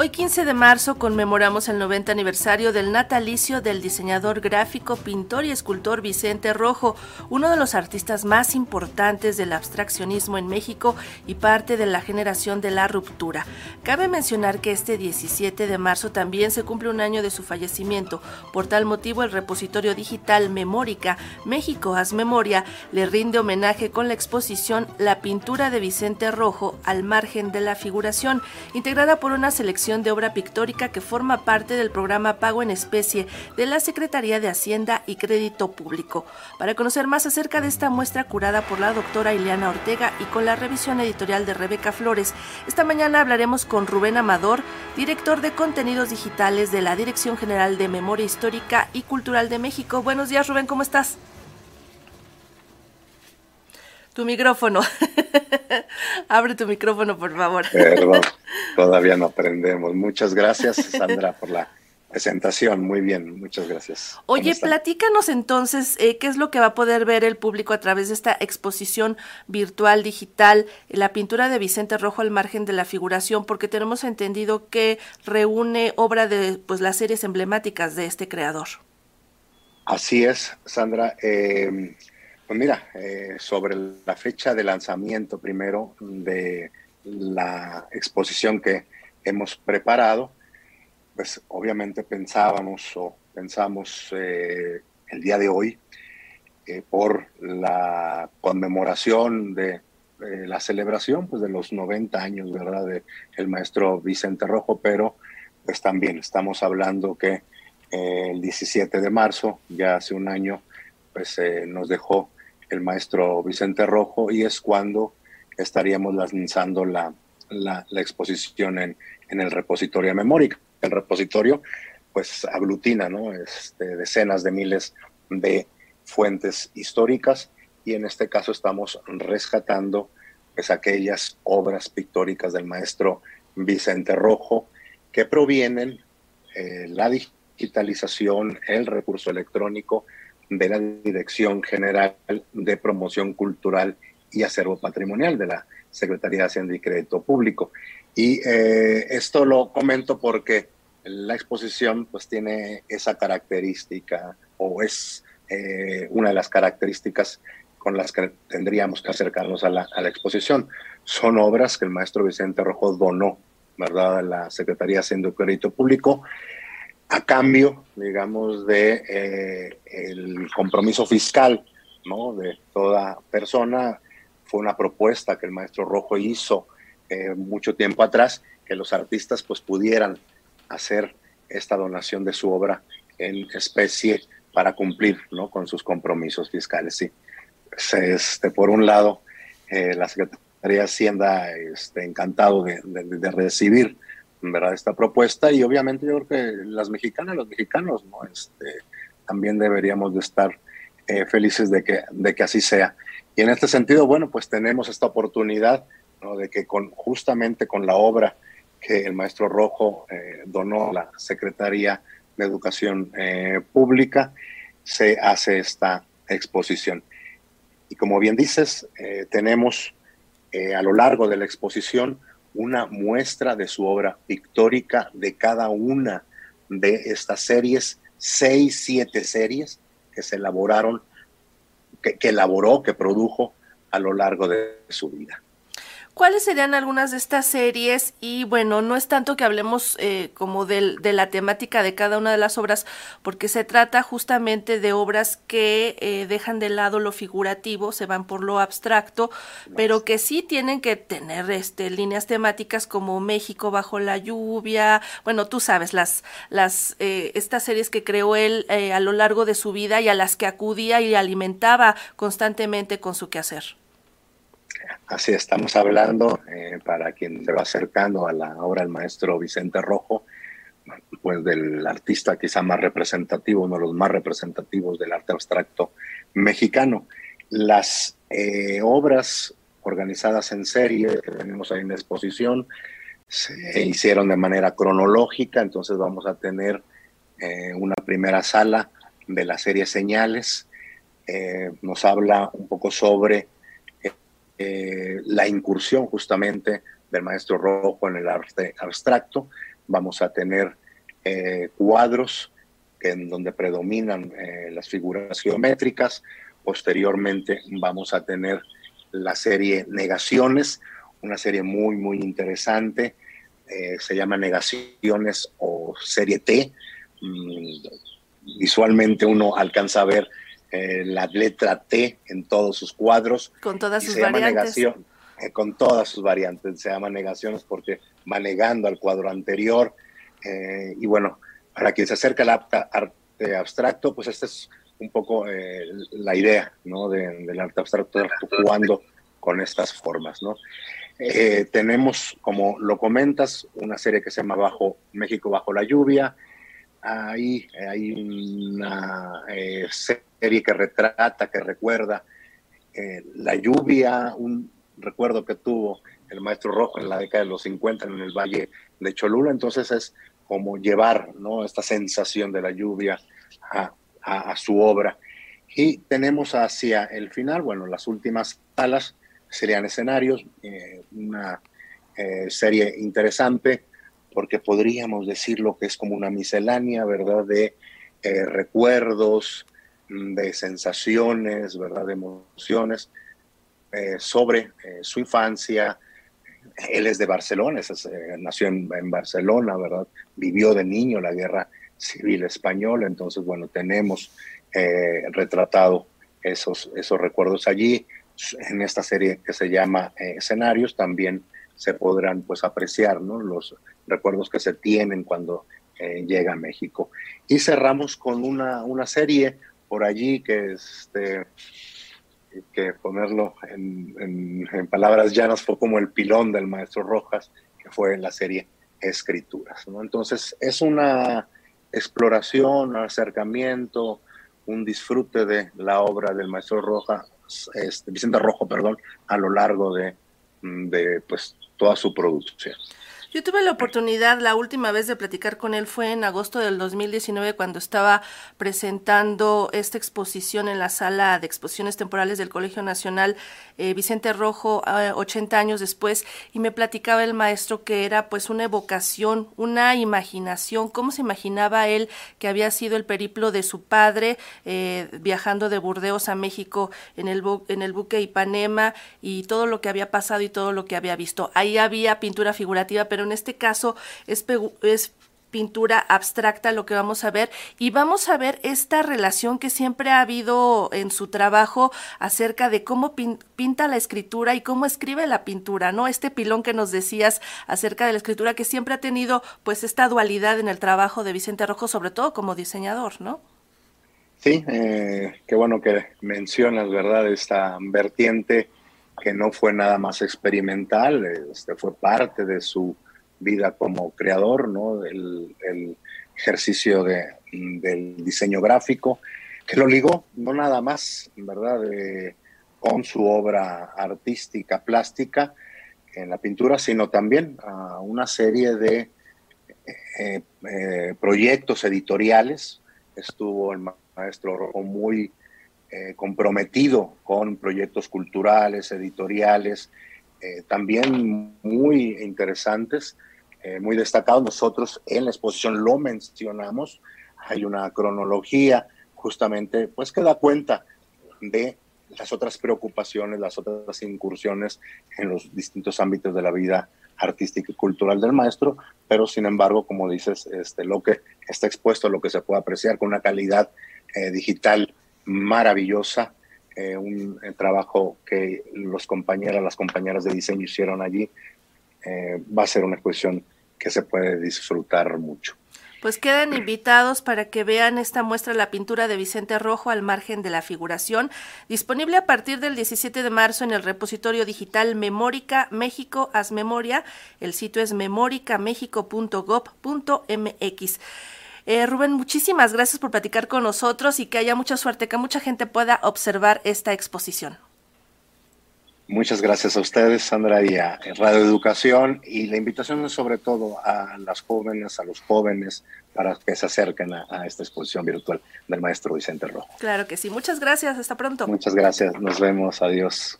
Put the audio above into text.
Hoy 15 de marzo conmemoramos el 90 aniversario del natalicio del diseñador gráfico, pintor y escultor Vicente Rojo, uno de los artistas más importantes del abstraccionismo en México y parte de la generación de la ruptura. Cabe mencionar que este 17 de marzo también se cumple un año de su fallecimiento. Por tal motivo, el repositorio digital Memórica México Haz Memoria le rinde homenaje con la exposición La pintura de Vicente Rojo al margen de la figuración, integrada por una selección de obra pictórica que forma parte del programa Pago en Especie de la Secretaría de Hacienda y Crédito Público. Para conocer más acerca de esta muestra curada por la doctora Ileana Ortega y con la revisión editorial de Rebeca Flores, esta mañana hablaremos con Rubén Amador, director de contenidos digitales de la Dirección General de Memoria Histórica y Cultural de México. Buenos días, Rubén, ¿cómo estás? Tu micrófono. Abre tu micrófono, por favor. Perdón, todavía no aprendemos. Muchas gracias, Sandra, por la presentación. Muy bien, muchas gracias. Oye, platícanos entonces eh, qué es lo que va a poder ver el público a través de esta exposición virtual digital, la pintura de Vicente Rojo al margen de la figuración, porque tenemos entendido que reúne obra de pues las series emblemáticas de este creador. Así es, Sandra. Eh, pues mira, eh, sobre la fecha de lanzamiento primero de la exposición que hemos preparado, pues obviamente pensábamos o pensamos eh, el día de hoy eh, por la conmemoración de la celebración pues de los 90 años, ¿verdad? De maestro Vicente Rojo, pero pues también estamos hablando que el 17 de marzo, ya hace un año, pues nos dejó el maestro Vicente Rojo y es cuando estaríamos lanzando la, la, exposición en, en, el repositorio memoria. El repositorio pues aglutina ¿no? este, decenas de miles de fuentes históricas y en este caso estamos rescatando pues aquellas obras pictóricas del maestro Vicente Rojo que provienen eh, la digitalización, el recurso electrónico, de la Dirección General de Promoción Cultural y Acervo Patrimonial de la Secretaría de Hacienda y Crédito Público. Y eh, esto lo comento porque la exposición pues tiene esa característica o es eh, una de las características con las que tendríamos que acercarnos a la, exposición. Son obras que el maestro Vicente Rojo donó, ¿verdad?, a la Secretaría de Hacienda Crédito Público a cambio, digamos, de eh, el compromiso fiscal, ¿no? De toda persona. Fue una propuesta que el maestro Rojo hizo eh, mucho tiempo atrás, que los artistas pues pudieran hacer esta donación de su obra en especie para cumplir, ¿no? Con sus compromisos fiscales, sí. Este, por un lado, eh, la Secretaría de Hacienda este, encantado de, de recibir ¿verdad? esta propuesta y obviamente yo creo que las mexicanas, los mexicanos, ¿no? Este, también deberíamos de estar eh, felices de que, de que así sea. Y en este sentido, bueno, pues tenemos esta oportunidad de que con, justamente con la obra que el maestro Rojo eh, donó a la Secretaría de Educación eh, Pública, se hace esta exposición. Y como bien dices, tenemos a lo largo de la exposición una muestra de su obra pictórica de cada una de estas series, seis, siete series que se elaboraron, que, que elaboró, que produjo a lo largo de su vida. ¿Cuáles serían algunas de estas series? Y bueno, no es tanto que hablemos eh, como de, de, la temática de cada una de las obras, porque se trata justamente de obras que eh, dejan de lado lo figurativo, se van por lo abstracto, pero que sí tienen que tener este, líneas temáticas como México bajo la lluvia, bueno, tú sabes, las, las, eh, estas series que creó él eh, a lo largo de su vida y a las que acudía y alimentaba constantemente con su quehacer. Así estamos hablando, eh, para quien se va acercando a la obra del maestro Vicente Rojo, pues del artista quizá más representativo, uno de los más representativos del arte abstracto mexicano. Las eh, obras organizadas en serie que tenemos ahí en la exposición se hicieron de manera cronológica, entonces vamos a tener eh, una primera sala de la serie Señales. nos habla un poco sobre eh, la incursión justamente del maestro Rojo en el arte abstracto. vamos a tener eh, cuadros en donde predominan eh, las figuras geométricas. Posteriormente vamos a tener la serie Negaciones, una serie muy, muy interesante. Se llama Negaciones o serie T. Mm, visualmente uno alcanza a ver la letra T en todos sus cuadros. Con todas sus variantes. con todas sus variantes. Se llama Negaciones porque va negando al cuadro anterior eh, y bueno, para quien se acerca al arte abstracto, pues esta es un poco eh, la idea ¿no? del arte abstracto, jugando con estas formas. ¿no? Eh, tenemos, como lo comentas, una serie que se llama Bajo México bajo la lluvia. Ahí hay una serie que retrata, que recuerda la lluvia, un recuerdo que tuvo el maestro Rojo en la década de los 50 en el Valle de Cholula. Entonces es como llevar ¿no? esta sensación de la lluvia a, su obra. Y tenemos hacia el final, bueno, las últimas salas serían escenarios, eh, una eh, serie interesante porque podríamos decir lo que es como una miscelánea, ¿verdad? De eh, recuerdos, de sensaciones, ¿verdad? De emociones sobre su infancia, él es de Barcelona, eh, nació en, Barcelona, ¿verdad? Vivió de niño la guerra civil española, entonces, bueno, tenemos eh, retratado esos, esos recuerdos allí. En esta serie que se llama eh, Escenarios también se podrán pues apreciar ¿no? los recuerdos que se tienen cuando llega a México. Y cerramos con una, una serie por allí que este, que ponerlo en, palabras llanas fue como el pilón del maestro Rojas, que fue en la serie Escrituras. Entonces es una exploración, un acercamiento, un disfrute de la obra del maestro Rojas, este, Vicente Rojo, perdón, a lo largo de, de pues, toda su producción. Yo tuve la oportunidad, la última vez de platicar con él fue en agosto del 2019 cuando estaba presentando esta exposición en la sala de exposiciones temporales del Colegio Nacional eh, Vicente Rojo, 80 eh, años después, y me platicaba el maestro que era pues una evocación, una imaginación, cómo se imaginaba él que había sido el periplo de su padre eh, viajando de Burdeos a México en el, en el buque Ipanema y todo lo que había pasado y todo lo que había visto. Ahí había pintura figurativa, pero pero en este caso es, es pintura abstracta lo que vamos a ver y vamos a ver esta relación que siempre ha habido en su trabajo acerca de cómo pinta la escritura y cómo escribe la pintura, ¿no? Este pilón que nos decías acerca de la escritura que siempre ha tenido pues esta dualidad en el trabajo de Vicente Rojo, sobre todo como diseñador, ¿no? Sí, eh, qué bueno que mencionas, ¿verdad? Esta vertiente que no fue nada más experimental, este fue parte de su vida como creador, ¿no? El, ejercicio de, del diseño gráfico, que lo ligó no nada más, ¿verdad?, con su obra artística, plástica en la pintura, sino también a una serie de eh, eh, proyectos editoriales. Estuvo el maestro Rojo muy eh, comprometido con proyectos culturales, editoriales, también muy interesantes eh, muy destacado. Nosotros en la exposición lo mencionamos. Hay una cronología justamente pues que da cuenta de las otras preocupaciones, las otras incursiones en los distintos ámbitos de la vida artística y cultural del maestro, pero sin embargo, como dices, este, lo que está expuesto, lo que se puede apreciar con una calidad eh, digital maravillosa, eh, un trabajo que los compañeros, las compañeras de diseño hicieron allí, eh, va a ser una exposición que se puede disfrutar mucho. Pues quedan invitados para que vean esta muestra La pintura de Vicente Rojo al margen de la figuración, disponible a partir del 17 de marzo en el repositorio digital Memórica México Haz Memoria. El sitio es memoricamexico.gov.mx. Eh, Rubén, muchísimas gracias por platicar con nosotros y que haya mucha suerte, que mucha gente pueda observar esta exposición. Muchas gracias a ustedes, Sandra, y a Radio Educación. Y la invitación es sobre todo a las jóvenes, a los jóvenes, para que se acerquen a, a, esta exposición virtual del maestro Vicente Rojo. Claro que sí. Muchas gracias. Hasta pronto. Muchas gracias. Nos vemos. Adiós.